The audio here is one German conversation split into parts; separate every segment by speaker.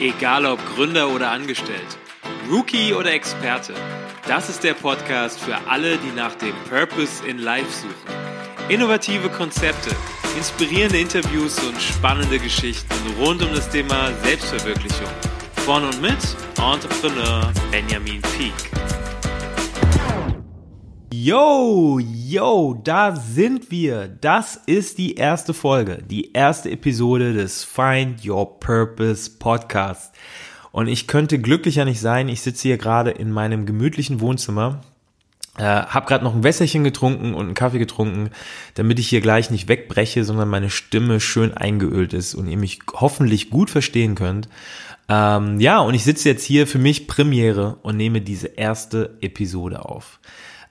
Speaker 1: Egal ob Gründer oder Angestellt, Rookie oder Experte, das ist der Podcast für alle, die nach dem Purpose in Life suchen. Innovative Konzepte, inspirierende Interviews und spannende Geschichten rund um das Thema Selbstverwirklichung. Von und mit Entrepreneur Benjamin Peak.
Speaker 2: Yo, yo, da sind wir. Das ist die erste Folge, die erste Episode des Find Your Purpose Podcast. Und ich könnte glücklicher nicht sein. Ich sitze hier gerade in meinem gemütlichen Wohnzimmer, äh, habe gerade noch ein Wässerchen getrunken und einen Kaffee getrunken, damit ich hier gleich nicht wegbreche, sondern meine Stimme schön eingeölt ist und ihr mich hoffentlich gut verstehen könnt. Ähm, ja, und ich sitze jetzt hier für mich Premiere und nehme diese erste Episode auf.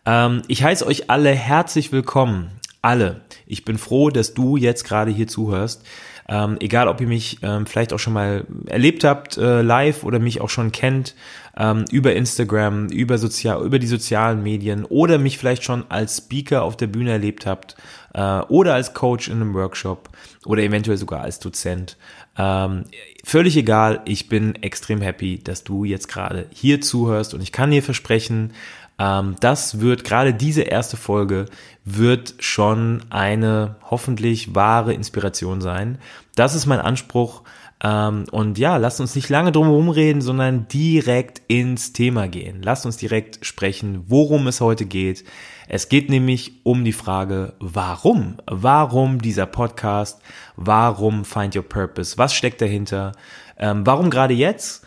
Speaker 2: Ähm, ich heiße euch alle herzlich willkommen. Alle. Ich bin froh, dass du jetzt gerade hier zuhörst. Ähm, egal, ob ihr mich ähm, vielleicht auch schon mal erlebt habt äh, live oder mich auch schon kennt ähm, über Instagram, über sozial, über die sozialen Medien oder mich vielleicht schon als Speaker auf der Bühne erlebt habt äh, oder als Coach in einem Workshop oder eventuell sogar als Dozent. Ähm, völlig egal. Ich bin extrem happy, dass du jetzt gerade hier zuhörst und ich kann dir versprechen, ähm, das wird, gerade diese erste Folge, wird schon eine hoffentlich wahre Inspiration sein. Das ist mein Anspruch. Ähm, und ja, lasst uns nicht lange drum herum reden, sondern direkt ins Thema gehen. Lasst uns direkt sprechen, worum es heute geht. Es geht nämlich um die Frage, warum? Warum dieser Podcast? Warum Find Your Purpose? Was steckt dahinter? Ähm, warum gerade jetzt?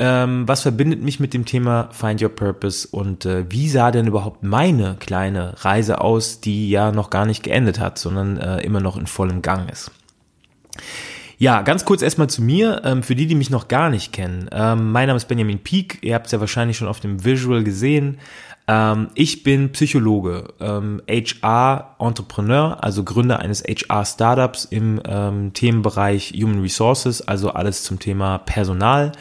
Speaker 2: Ähm, was verbindet mich mit dem Thema Find Your Purpose und äh, wie sah denn überhaupt meine kleine Reise aus, die ja noch gar nicht geendet hat, sondern äh, immer noch in vollem Gang ist? Ja, ganz kurz erstmal zu mir, ähm, für die, die mich noch gar nicht kennen. Ähm, mein Name ist Benjamin Peak, ihr habt es ja wahrscheinlich schon auf dem Visual gesehen. Ähm, ich bin Psychologe, ähm, HR-Entrepreneur, also Gründer eines HR-Startups im ähm, Themenbereich Human Resources, also alles zum Thema Personal.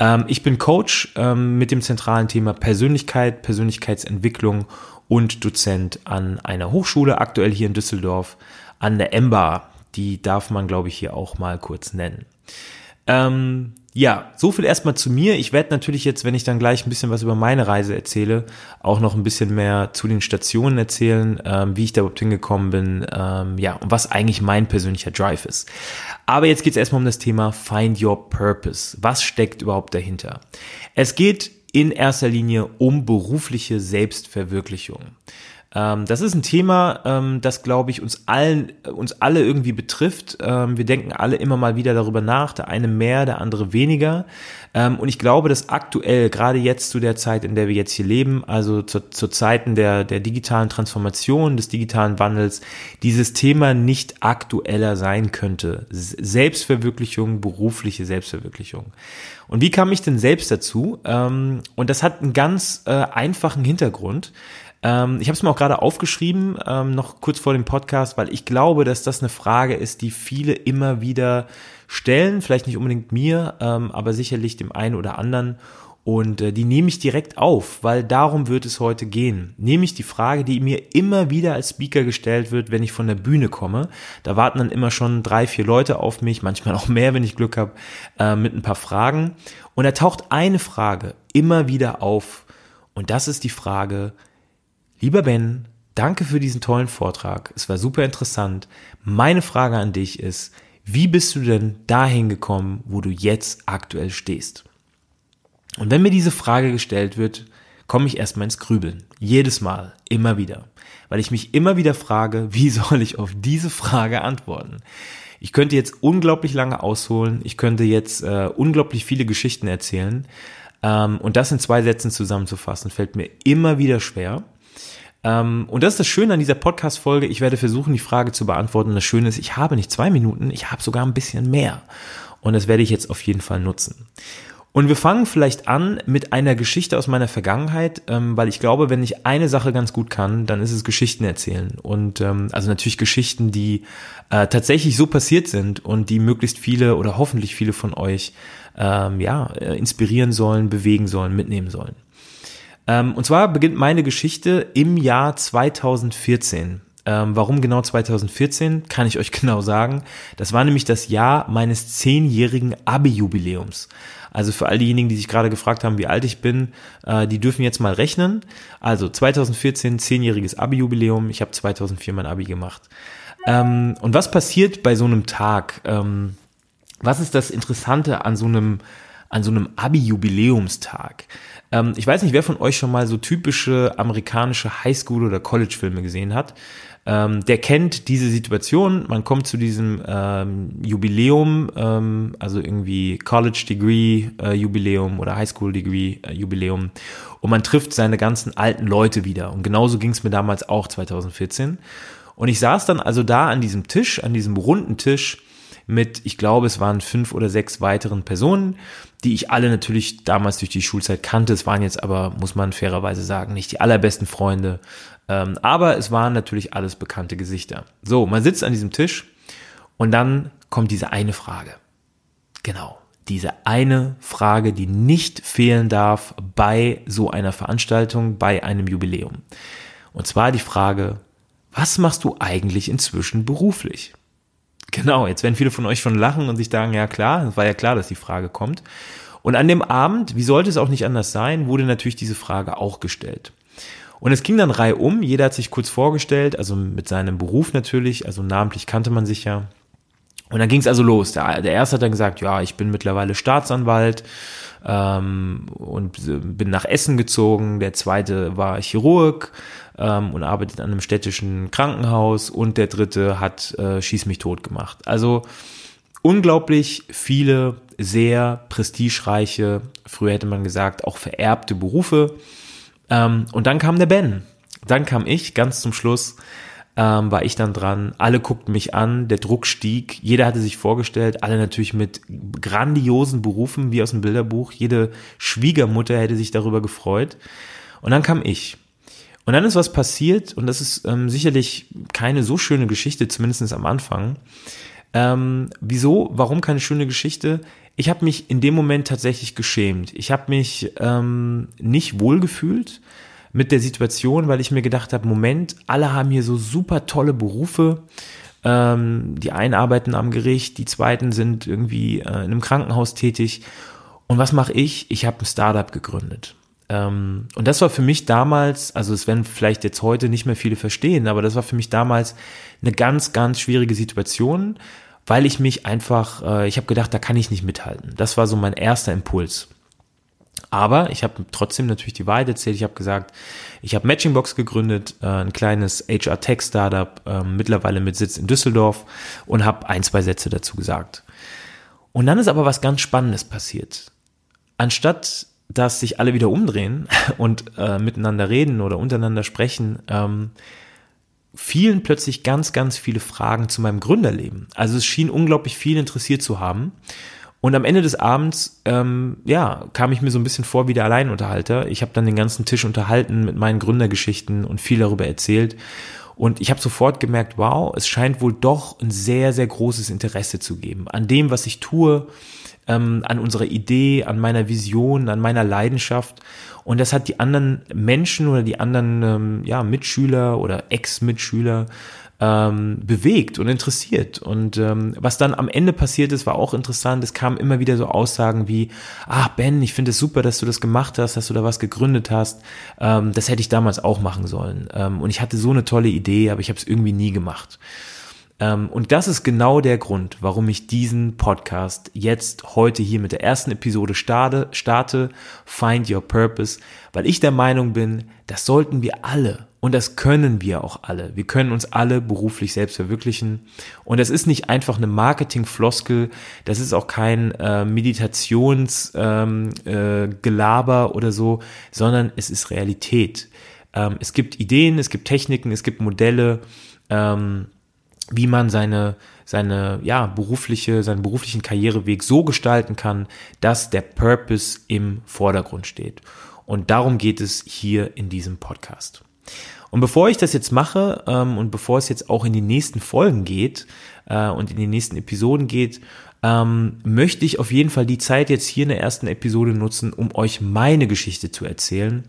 Speaker 2: Ähm, ich bin Coach ähm, mit dem zentralen Thema Persönlichkeit, Persönlichkeitsentwicklung und Dozent an einer Hochschule, aktuell hier in Düsseldorf, an der EMBA. Die darf man, glaube ich, hier auch mal kurz nennen. Ähm, ja, so viel erstmal zu mir. Ich werde natürlich jetzt, wenn ich dann gleich ein bisschen was über meine Reise erzähle, auch noch ein bisschen mehr zu den Stationen erzählen, ähm, wie ich da überhaupt hingekommen bin, ähm, ja, und was eigentlich mein persönlicher Drive ist. Aber jetzt geht es erstmal um das Thema Find Your Purpose. Was steckt überhaupt dahinter? Es geht in erster Linie um berufliche Selbstverwirklichung. Ähm, das ist ein Thema, ähm, das, glaube ich, uns allen, uns alle irgendwie betrifft. Ähm, wir denken alle immer mal wieder darüber nach, der eine mehr, der andere weniger. Ähm, und ich glaube, dass aktuell, gerade jetzt zu der Zeit, in der wir jetzt hier leben, also zu, zu Zeiten der, der digitalen Transformation, des digitalen Wandels, dieses Thema nicht aktueller sein könnte. Selbstverwirklichung, berufliche Selbstverwirklichung. Und wie kam ich denn selbst dazu? Ähm, und das hat einen ganz äh, einfachen Hintergrund. Ähm, ich habe es mir auch gerade aufgeschrieben, ähm, noch kurz vor dem Podcast, weil ich glaube, dass das eine Frage ist, die viele immer wieder stellen, vielleicht nicht unbedingt mir, ähm, aber sicherlich dem einen oder anderen. Und äh, die nehme ich direkt auf, weil darum wird es heute gehen. Nämlich die Frage, die mir immer wieder als Speaker gestellt wird, wenn ich von der Bühne komme. Da warten dann immer schon drei, vier Leute auf mich, manchmal auch mehr, wenn ich Glück habe, äh, mit ein paar Fragen. Und da taucht eine Frage immer wieder auf. Und das ist die Frage, Lieber Ben, danke für diesen tollen Vortrag. Es war super interessant. Meine Frage an dich ist, wie bist du denn dahin gekommen, wo du jetzt aktuell stehst? Und wenn mir diese Frage gestellt wird, komme ich erstmal ins Grübeln. Jedes Mal, immer wieder. Weil ich mich immer wieder frage, wie soll ich auf diese Frage antworten? Ich könnte jetzt unglaublich lange ausholen, ich könnte jetzt äh, unglaublich viele Geschichten erzählen. Ähm, und das in zwei Sätzen zusammenzufassen, fällt mir immer wieder schwer. Ähm, und das ist das Schöne an dieser Podcast-Folge. Ich werde versuchen, die Frage zu beantworten. Das Schöne ist, ich habe nicht zwei Minuten, ich habe sogar ein bisschen mehr. Und das werde ich jetzt auf jeden Fall nutzen. Und wir fangen vielleicht an mit einer Geschichte aus meiner Vergangenheit, ähm, weil ich glaube, wenn ich eine Sache ganz gut kann, dann ist es Geschichten erzählen. Und ähm, also natürlich Geschichten, die äh, tatsächlich so passiert sind und die möglichst viele oder hoffentlich viele von euch ähm, ja äh, inspirieren sollen, bewegen sollen, mitnehmen sollen. Ähm, und zwar beginnt meine Geschichte im Jahr 2014. Ähm, warum genau 2014, kann ich euch genau sagen. Das war nämlich das Jahr meines zehnjährigen Abi-Jubiläums. Also für all diejenigen, die sich gerade gefragt haben, wie alt ich bin, äh, die dürfen jetzt mal rechnen. Also 2014, zehnjähriges Abi-Jubiläum. Ich habe 2004 mein Abi gemacht. Ähm, und was passiert bei so einem Tag? Ähm, was ist das Interessante an so einem an so einem Abi-Jubiläumstag? Ähm, ich weiß nicht, wer von euch schon mal so typische amerikanische Highschool- oder College-Filme gesehen hat. Ähm, der kennt diese Situation. Man kommt zu diesem ähm, Jubiläum, ähm, also irgendwie College Degree äh, Jubiläum oder Highschool Degree äh, und man trifft seine ganzen alten Leute wieder. Und genauso ging es mir damals auch 2014. Und ich saß dann also da an diesem Tisch, an diesem runden Tisch mit, ich glaube, es waren fünf oder sechs weiteren Personen, die ich alle natürlich damals durch die Schulzeit kannte. Es waren jetzt aber, muss man fairerweise sagen, nicht die allerbesten Freunde. Ähm, aber es waren natürlich alles bekannte Gesichter. So, man sitzt an diesem Tisch und dann kommt diese eine Frage. Genau. Diese eine Frage, die nicht fehlen darf bei so einer Veranstaltung, bei einem Jubiläum. Und zwar die Frage, was machst du eigentlich inzwischen beruflich? Genau, jetzt werden viele von euch schon lachen und sich sagen, ja klar, es war ja klar, dass die Frage kommt. Und an dem Abend, wie sollte es auch nicht anders sein, wurde natürlich diese Frage auch gestellt. Und es ging dann Reihe um, jeder hat sich kurz vorgestellt, also mit seinem Beruf natürlich, also namentlich kannte man sich ja. Und dann ging es also los. Der, der erste hat dann gesagt, ja, ich bin mittlerweile Staatsanwalt ähm, und bin nach Essen gezogen. Der zweite war Chirurg ähm, und arbeitet an einem städtischen Krankenhaus und der dritte hat äh, Schieß mich tot gemacht. Also unglaublich viele sehr prestigereiche, früher hätte man gesagt, auch vererbte Berufe. Ähm, und dann kam der Ben. Dann kam ich ganz zum Schluss ähm, war ich dann dran. Alle guckten mich an, der Druck stieg. Jeder hatte sich vorgestellt, alle natürlich mit grandiosen Berufen wie aus dem Bilderbuch. Jede Schwiegermutter hätte sich darüber gefreut. Und dann kam ich. Und dann ist was passiert, und das ist ähm, sicherlich keine so schöne Geschichte, zumindest am Anfang. Ähm, wieso? Warum keine schöne Geschichte? Ich habe mich in dem Moment tatsächlich geschämt. Ich habe mich ähm, nicht wohlgefühlt mit der Situation, weil ich mir gedacht habe, Moment, alle haben hier so super tolle Berufe. Ähm, die einen arbeiten am Gericht, die zweiten sind irgendwie äh, in einem Krankenhaus tätig. Und was mache ich? Ich habe ein Startup gegründet. Ähm, und das war für mich damals, also es werden vielleicht jetzt heute nicht mehr viele verstehen, aber das war für mich damals eine ganz, ganz schwierige Situation, weil ich mich einfach, äh, ich habe gedacht, da kann ich nicht mithalten. Das war so mein erster Impuls. Aber ich habe trotzdem natürlich die Wahrheit erzählt. Ich habe gesagt, ich habe Matchingbox gegründet, äh, ein kleines HR-Tech-Startup, äh, mittlerweile mit Sitz in Düsseldorf und habe ein, zwei Sätze dazu gesagt. Und dann ist aber was ganz Spannendes passiert. Anstatt dass sich alle wieder umdrehen und äh, miteinander reden oder untereinander sprechen, ähm, fielen plötzlich ganz, ganz viele Fragen zu meinem Gründerleben. Also es schien unglaublich viel interessiert zu haben. Und am Ende des Abends, ähm, ja, kam ich mir so ein bisschen vor wie der Alleinunterhalter. Ich habe dann den ganzen Tisch unterhalten mit meinen Gründergeschichten und viel darüber erzählt. Und ich habe sofort gemerkt, wow, es scheint wohl doch ein sehr, sehr großes Interesse zu geben an dem, was ich tue, ähm, an unserer Idee, an meiner Vision, an meiner Leidenschaft. Und das hat die anderen Menschen oder die anderen ähm, ja, Mitschüler oder Ex-Mitschüler ähm, bewegt und interessiert. Und ähm, was dann am Ende passiert ist, war auch interessant. Es kamen immer wieder so Aussagen wie, ach Ben, ich finde es super, dass du das gemacht hast, dass du da was gegründet hast. Ähm, das hätte ich damals auch machen sollen. Ähm, und ich hatte so eine tolle Idee, aber ich habe es irgendwie nie gemacht. Ähm, und das ist genau der Grund, warum ich diesen Podcast jetzt heute hier mit der ersten Episode starte, starte, Find Your Purpose, weil ich der Meinung bin, das sollten wir alle und das können wir auch alle. Wir können uns alle beruflich selbst verwirklichen. Und das ist nicht einfach eine Marketing-Floskel, das ist auch kein äh, Meditationsgelaber ähm, äh, oder so, sondern es ist Realität. Ähm, es gibt Ideen, es gibt Techniken, es gibt Modelle, ähm, wie man seine seine ja berufliche seinen beruflichen Karriereweg so gestalten kann, dass der Purpose im Vordergrund steht. Und darum geht es hier in diesem Podcast. Und bevor ich das jetzt mache ähm, und bevor es jetzt auch in die nächsten Folgen geht äh, und in die nächsten Episoden geht, ähm, möchte ich auf jeden Fall die Zeit jetzt hier in der ersten Episode nutzen, um euch meine Geschichte zu erzählen,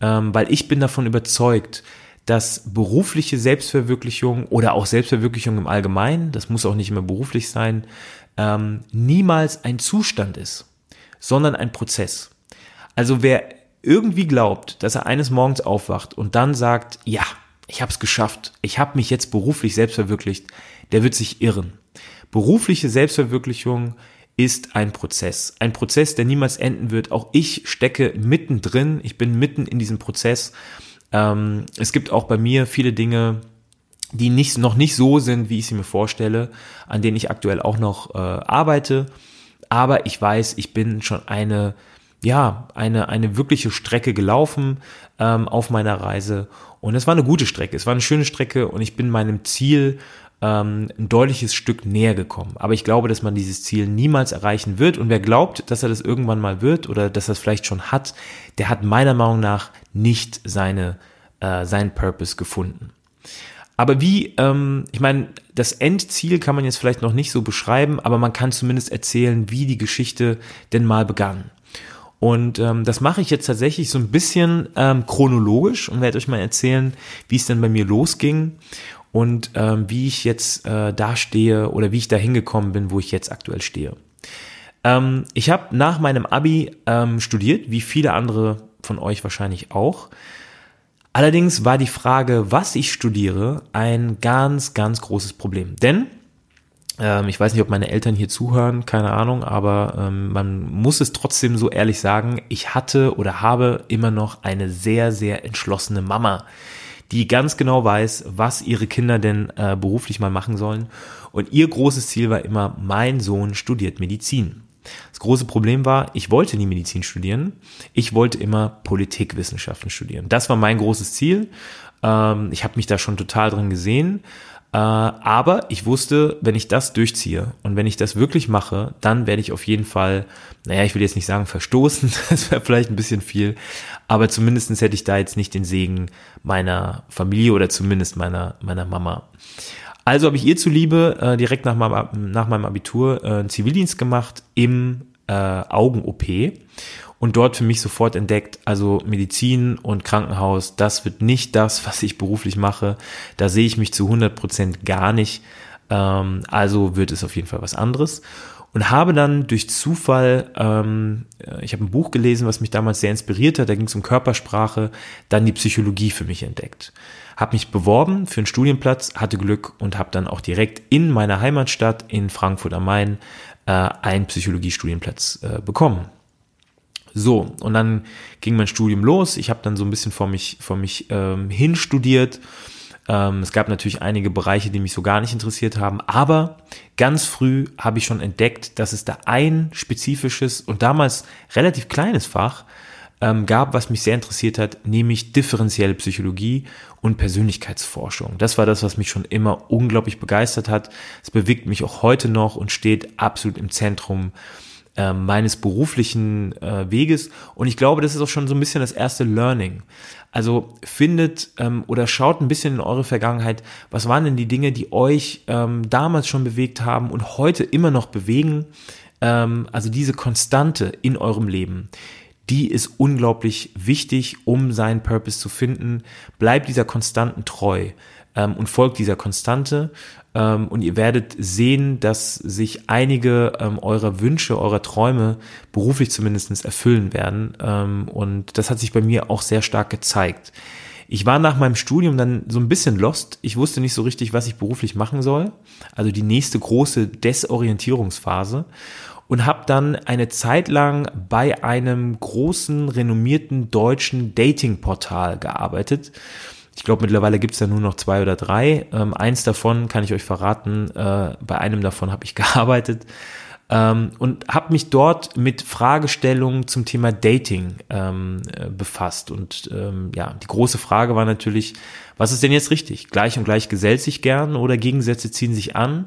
Speaker 2: ähm, weil ich bin davon überzeugt, dass berufliche Selbstverwirklichung oder auch Selbstverwirklichung im Allgemeinen, das muss auch nicht immer beruflich sein, ähm, niemals ein Zustand ist, sondern ein Prozess. Also wer irgendwie glaubt, dass er eines Morgens aufwacht und dann sagt, ja, ich habe es geschafft, ich habe mich jetzt beruflich selbst verwirklicht, der wird sich irren. Berufliche Selbstverwirklichung ist ein Prozess. Ein Prozess, der niemals enden wird. Auch ich stecke mittendrin, ich bin mitten in diesem Prozess. Ähm, es gibt auch bei mir viele Dinge, die nicht, noch nicht so sind, wie ich sie mir vorstelle, an denen ich aktuell auch noch äh, arbeite. Aber ich weiß, ich bin schon eine, ja, eine, eine wirkliche Strecke gelaufen ähm, auf meiner Reise. Und es war eine gute Strecke, es war eine schöne Strecke und ich bin meinem Ziel ähm, ein deutliches Stück näher gekommen. Aber ich glaube, dass man dieses Ziel niemals erreichen wird. Und wer glaubt, dass er das irgendwann mal wird oder dass er es vielleicht schon hat, der hat meiner Meinung nach nicht seine, äh, seinen Purpose gefunden. Aber wie, ähm, ich meine, das Endziel kann man jetzt vielleicht noch nicht so beschreiben, aber man kann zumindest erzählen, wie die Geschichte denn mal begann. Und ähm, das mache ich jetzt tatsächlich so ein bisschen ähm, chronologisch und werde euch mal erzählen, wie es denn bei mir losging und ähm, wie ich jetzt äh, da stehe oder wie ich da hingekommen bin, wo ich jetzt aktuell stehe. Ähm, ich habe nach meinem Abi ähm, studiert, wie viele andere von euch wahrscheinlich auch. Allerdings war die Frage, was ich studiere, ein ganz, ganz großes Problem. Denn ich weiß nicht, ob meine Eltern hier zuhören, keine Ahnung, aber ähm, man muss es trotzdem so ehrlich sagen, ich hatte oder habe immer noch eine sehr, sehr entschlossene Mama, die ganz genau weiß, was ihre Kinder denn äh, beruflich mal machen sollen. Und ihr großes Ziel war immer, mein Sohn studiert Medizin. Das große Problem war, ich wollte nie Medizin studieren. Ich wollte immer Politikwissenschaften studieren. Das war mein großes Ziel. Ähm, ich habe mich da schon total drin gesehen. Äh, aber ich wusste, wenn ich das durchziehe und wenn ich das wirklich mache, dann werde ich auf jeden Fall, naja, ich will jetzt nicht sagen verstoßen, das wäre vielleicht ein bisschen viel, aber zumindestens hätte ich da jetzt nicht den Segen meiner Familie oder zumindest meiner, meiner Mama. Also habe ich ihr zuliebe äh, direkt nach meinem, nach meinem Abitur äh, Zivildienst gemacht im äh, Augen-OP und dort für mich sofort entdeckt, also Medizin und Krankenhaus, das wird nicht das, was ich beruflich mache. Da sehe ich mich zu 100 Prozent gar nicht. Ähm, also wird es auf jeden Fall was anderes und habe dann durch Zufall, ähm, ich habe ein Buch gelesen, was mich damals sehr inspiriert hat, da ging es um Körpersprache, dann die Psychologie für mich entdeckt habe mich beworben für einen Studienplatz, hatte Glück und habe dann auch direkt in meiner Heimatstadt in Frankfurt am Main äh, einen Psychologiestudienplatz äh, bekommen. So, und dann ging mein Studium los. Ich habe dann so ein bisschen vor mich, vor mich ähm, hin studiert. Ähm, es gab natürlich einige Bereiche, die mich so gar nicht interessiert haben, aber ganz früh habe ich schon entdeckt, dass es da ein spezifisches und damals relativ kleines Fach ähm, gab, was mich sehr interessiert hat, nämlich differenzielle Psychologie und Persönlichkeitsforschung. Das war das, was mich schon immer unglaublich begeistert hat. Es bewegt mich auch heute noch und steht absolut im Zentrum äh, meines beruflichen äh, Weges. Und ich glaube, das ist auch schon so ein bisschen das erste Learning. Also findet ähm, oder schaut ein bisschen in eure Vergangenheit, was waren denn die Dinge, die euch ähm, damals schon bewegt haben und heute immer noch bewegen. Ähm, also diese Konstante in eurem Leben die ist unglaublich wichtig, um seinen Purpose zu finden. Bleibt dieser Konstanten treu ähm, und folgt dieser Konstante. Ähm, und ihr werdet sehen, dass sich einige ähm, eurer Wünsche, eurer Träume beruflich zumindest erfüllen werden. Ähm, und das hat sich bei mir auch sehr stark gezeigt. Ich war nach meinem Studium dann so ein bisschen lost. Ich wusste nicht so richtig, was ich beruflich machen soll. Also die nächste große Desorientierungsphase und habe dann eine Zeit lang bei einem großen, renommierten deutschen Dating-Portal gearbeitet. Ich glaube, mittlerweile gibt es da nur noch zwei oder drei. Ähm, eins davon kann ich euch verraten, äh, bei einem davon habe ich gearbeitet ähm, und habe mich dort mit Fragestellungen zum Thema Dating ähm, äh, befasst. Und ähm, ja, die große Frage war natürlich, was ist denn jetzt richtig? Gleich und gleich gesellt sich gern oder Gegensätze ziehen sich an?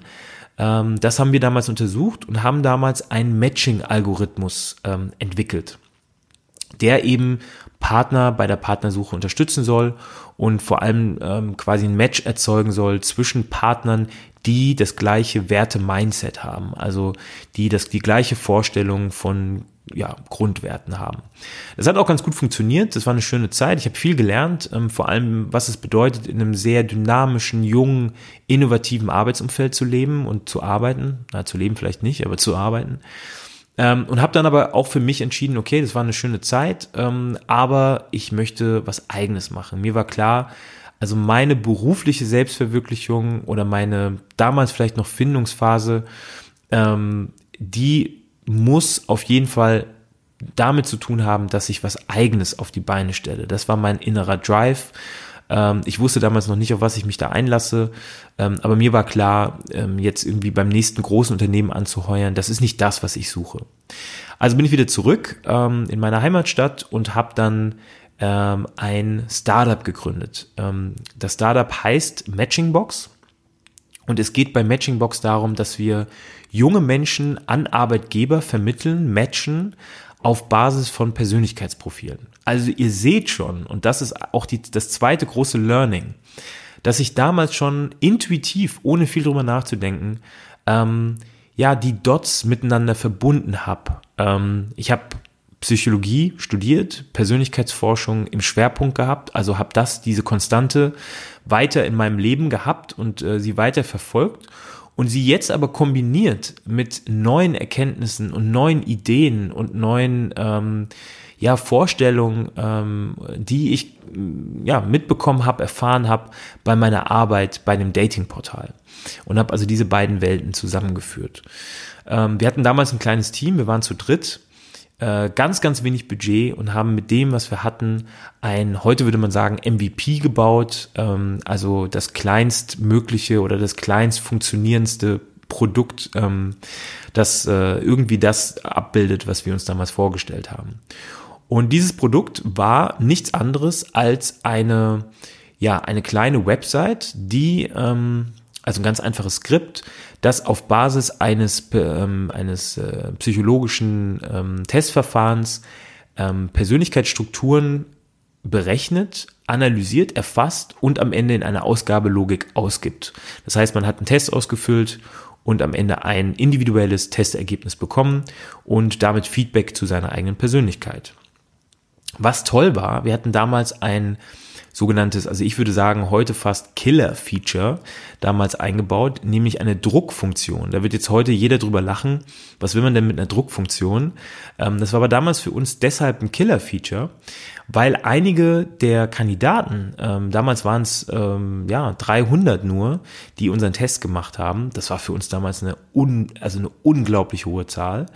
Speaker 2: Ähm, das haben wir damals untersucht und haben damals einen Matching-Algorithmus ähm, entwickelt, der eben Partner bei der Partnersuche unterstützen soll und vor allem ähm, quasi ein Match erzeugen soll zwischen Partnern, die das gleiche Werte-Mindset haben, also die das die gleiche Vorstellung von ja, Grundwerten haben. Das hat auch ganz gut funktioniert. Das war eine schöne Zeit. Ich habe viel gelernt, ähm, vor allem, was es bedeutet, in einem sehr dynamischen, jungen, innovativen Arbeitsumfeld zu leben und zu arbeiten. Na, zu leben vielleicht nicht, aber zu arbeiten. Ähm, und habe dann aber auch für mich entschieden, okay, das war eine schöne Zeit, ähm, aber ich möchte was eigenes machen. Mir war klar, also meine berufliche Selbstverwirklichung oder meine damals vielleicht noch Findungsphase, ähm, die muss auf jeden Fall damit zu tun haben, dass ich was eigenes auf die Beine stelle. Das war mein innerer Drive. Ähm, ich wusste damals noch nicht, auf was ich mich da einlasse, ähm, aber mir war klar, ähm, jetzt irgendwie beim nächsten großen Unternehmen anzuheuern, das ist nicht das, was ich suche. Also bin ich wieder zurück ähm, in meine Heimatstadt und habe dann ähm, ein Startup gegründet. Ähm, das Startup heißt Matchingbox und es geht bei Matchingbox darum, dass wir junge Menschen an Arbeitgeber vermitteln, matchen auf Basis von Persönlichkeitsprofilen. Also ihr seht schon, und das ist auch die, das zweite große Learning, dass ich damals schon intuitiv, ohne viel drüber nachzudenken, ähm, ja, die Dots miteinander verbunden habe. Ähm, ich habe Psychologie studiert, Persönlichkeitsforschung im Schwerpunkt gehabt, also habe das, diese Konstante weiter in meinem Leben gehabt und äh, sie weiter verfolgt und sie jetzt aber kombiniert mit neuen Erkenntnissen und neuen Ideen und neuen ähm, ja, Vorstellungen, ähm, die ich ja, mitbekommen habe, erfahren habe bei meiner Arbeit bei einem Datingportal. Und habe also diese beiden Welten zusammengeführt. Ähm, wir hatten damals ein kleines Team, wir waren zu dritt äh, ganz, ganz wenig Budget und haben mit dem, was wir hatten, ein, heute würde man sagen, MVP gebaut, ähm, also das kleinstmögliche oder das kleinst funktionierendste Produkt, ähm, das äh, irgendwie das abbildet, was wir uns damals vorgestellt haben. Und dieses Produkt war nichts anderes als eine, ja, eine kleine Website, die, ähm, also ein ganz einfaches Skript, das auf Basis eines, ähm, eines äh, psychologischen ähm, Testverfahrens ähm, Persönlichkeitsstrukturen berechnet, analysiert, erfasst und am Ende in einer Ausgabelogik ausgibt. Das heißt, man hat einen Test ausgefüllt und am Ende ein individuelles Testergebnis bekommen und damit Feedback zu seiner eigenen Persönlichkeit. Was toll war, wir hatten damals ein sogenanntes, also ich würde sagen, heute fast Killer-Feature damals eingebaut, nämlich eine Druckfunktion. Da wird jetzt heute jeder drüber lachen. Was will man denn mit einer Druckfunktion? Ähm, das war aber damals für uns deshalb ein Killer-Feature, weil einige der Kandidaten, ähm, damals waren es ähm, ja 300 nur, die unseren Test gemacht haben. Das war für uns damals eine, un, also eine unglaublich hohe Zahl.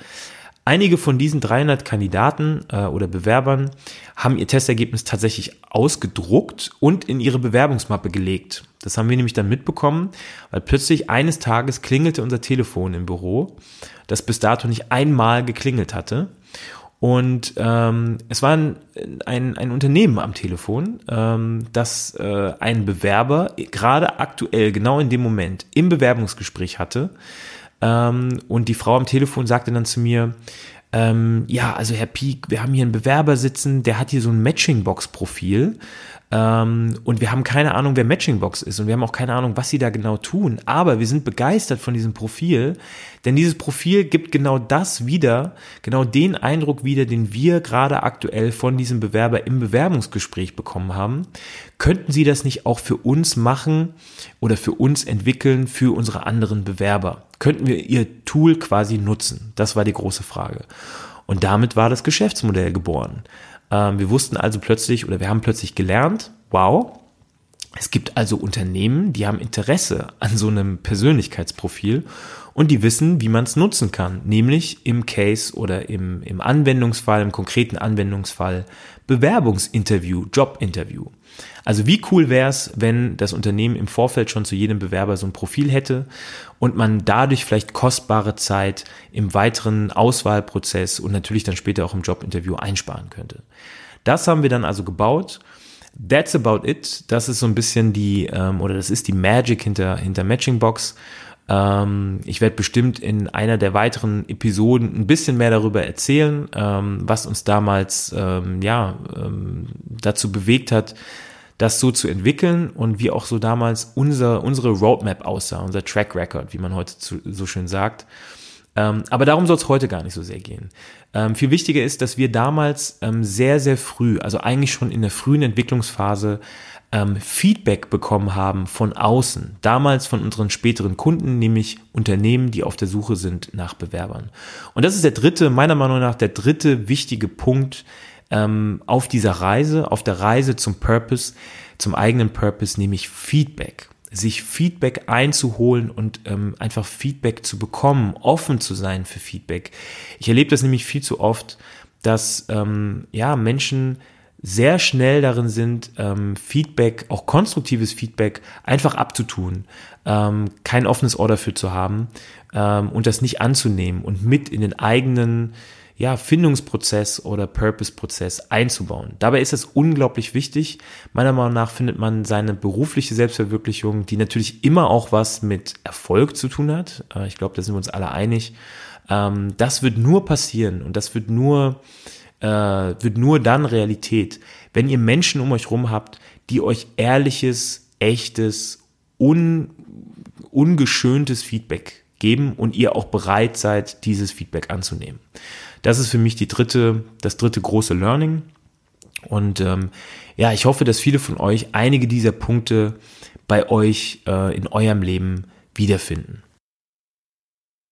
Speaker 2: Einige von diesen 300 Kandidaten äh, oder Bewerbern haben ihr Testergebnis tatsächlich ausgedruckt und in ihre Bewerbungsmappe gelegt. Das haben wir nämlich dann mitbekommen, weil plötzlich eines Tages klingelte unser Telefon im Büro, das bis dato nicht einmal geklingelt hatte. Und ähm, es war ein, ein, ein Unternehmen am Telefon, ähm, das äh, einen Bewerber gerade aktuell, genau in dem Moment, im Bewerbungsgespräch hatte ähm, und die Frau am Telefon sagte dann zu mir, ähm, ja, also Herr Pieck, wir haben hier einen Bewerber sitzen, der hat hier so ein Matchingbox-Profil. Ähm, und wir haben keine Ahnung, wer Matchingbox ist und wir haben auch keine Ahnung, was sie da genau tun. Aber wir sind begeistert von diesem Profil, denn dieses Profil gibt genau das wieder, genau den Eindruck wieder, den wir gerade aktuell von diesem Bewerber im Bewerbungsgespräch bekommen haben. Könnten Sie das nicht auch für uns machen oder für uns entwickeln, für unsere anderen Bewerber? Könnten wir Ihr Tool quasi nutzen? Das war die große Frage. Und damit war das Geschäftsmodell geboren. Ähm, wir wussten also plötzlich oder wir haben plötzlich gelernt, wow, es gibt also Unternehmen, die haben Interesse an so einem Persönlichkeitsprofil und die wissen, wie man es nutzen kann, nämlich im Case oder im, im Anwendungsfall, im konkreten Anwendungsfall Bewerbungsinterview, Jobinterview. Also wie cool wäre es, wenn das Unternehmen im Vorfeld schon zu jedem Bewerber so ein Profil hätte und man dadurch vielleicht kostbare Zeit im weiteren Auswahlprozess und natürlich dann später auch im Jobinterview einsparen könnte. Das haben wir dann also gebaut. That's about it. Das ist so ein bisschen die, ähm, oder das ist die Magic hinter, hinter Matchingbox. Ähm, ich werde bestimmt in einer der weiteren Episoden ein bisschen mehr darüber erzählen, ähm, was uns damals ähm, ja ähm, dazu bewegt hat, das so zu entwickeln und wie auch so damals unser, unsere Roadmap aussah, unser Track Record, wie man heute zu, so schön sagt. Ähm, aber darum soll es heute gar nicht so sehr gehen. Ähm, viel wichtiger ist, dass wir damals sehr, sehr früh, also eigentlich schon in der frühen Entwicklungsphase, ähm, Feedback bekommen haben von außen. Damals von unseren späteren Kunden, nämlich Unternehmen, die auf der Suche sind nach Bewerbern. Und das ist der dritte, meiner Meinung nach, der dritte wichtige Punkt ähm, auf dieser Reise, auf der Reise zum Purpose, zum eigenen Purpose, nämlich Feedback sich Feedback einzuholen und ähm, einfach Feedback zu bekommen, offen zu sein für Feedback. Ich erlebe das nämlich viel zu oft, dass ähm, ja Menschen sehr schnell darin sind, ähm, Feedback, auch konstruktives Feedback, einfach abzutun, ähm, kein offenes Ohr dafür zu haben ähm, und das nicht anzunehmen und mit in den eigenen ja, Findungsprozess oder Purpose-Prozess einzubauen. Dabei ist es unglaublich wichtig. Meiner Meinung nach findet man seine berufliche Selbstverwirklichung, die natürlich immer auch was mit Erfolg zu tun hat. Äh, ich glaube, da sind wir uns alle einig. Ähm, das wird nur passieren und das wird nur äh, wird nur dann Realität, wenn ihr Menschen um euch rum habt, die euch ehrliches, echtes, un, ungeschöntes Feedback geben und ihr auch bereit seid, dieses Feedback anzunehmen. Das ist für mich die dritte, das dritte große Learning. Und ähm, ja, ich hoffe, dass viele von euch einige dieser Punkte bei euch äh, in eurem Leben wiederfinden.